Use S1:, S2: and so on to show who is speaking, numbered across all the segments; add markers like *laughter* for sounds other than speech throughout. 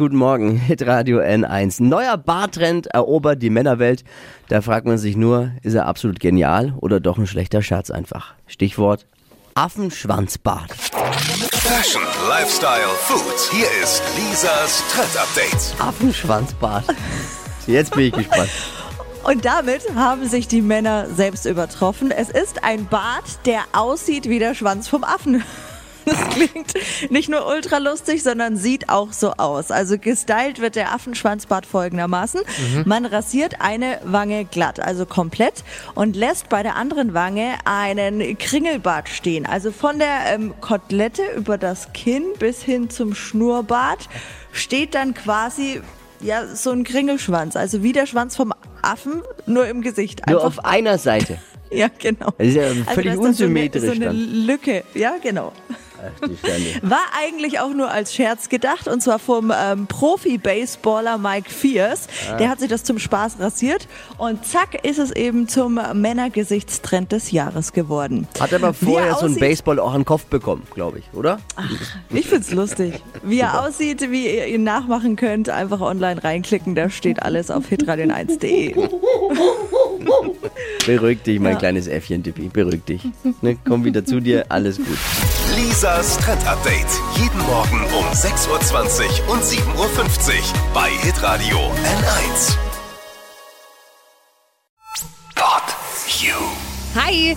S1: Guten Morgen, Hitradio N1. Neuer Bartrend erobert die Männerwelt. Da fragt man sich nur, ist er absolut genial oder doch ein schlechter Scherz einfach? Stichwort Affenschwanzbart.
S2: Fashion, Lifestyle, Food. Hier ist Lisas Trend Update.
S1: Affenschwanzbart. Jetzt bin ich gespannt.
S3: Und damit haben sich die Männer selbst übertroffen. Es ist ein Bart, der aussieht wie der Schwanz vom Affen. Das klingt nicht nur ultra lustig, sondern sieht auch so aus. Also gestylt wird der Affenschwanzbart folgendermaßen. Man rasiert eine Wange glatt, also komplett, und lässt bei der anderen Wange einen Kringelbart stehen. Also von der ähm, Kotelette über das Kinn bis hin zum Schnurrbart steht dann quasi ja, so ein Kringelschwanz. Also wie der Schwanz vom Affen, nur im Gesicht.
S1: Nur
S3: Einfach
S1: auf einer Seite. *laughs*
S3: ja, genau.
S1: Das ist ja
S3: Also
S1: völlig
S3: dann
S1: unsymmetrisch
S3: So eine, so eine. Lücke, ja, genau.
S1: Ach. *laughs*
S3: War eigentlich auch nur als Scherz gedacht und zwar vom ähm, Profi-Baseballer Mike Fierce.
S1: Ah.
S3: Der hat sich das zum Spaß rasiert und zack ist es eben zum Männergesichtstrend des Jahres geworden.
S1: Hat aber
S3: er
S1: vorher so ein
S3: aussieht-
S1: Baseball auch an den Kopf bekommen, glaube ich, oder?
S3: Ich find's lustig. Wie er aussieht, wie ihr ihn nachmachen könnt, einfach online reinklicken, da steht alles auf hitradion1.de. *laughs* *laughs*
S1: Beruhig dich, mein
S3: Ja.
S1: kleines Äffchen, Tippi. Beruhig dich. Ne, komm wieder zu dir, alles gut.
S2: Lisas Trend Update. Jeden Morgen um 6.20 Uhr und 7.50 Uhr bei Hitradio N1. Pod You.
S4: Hi!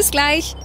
S4: Bis gleich.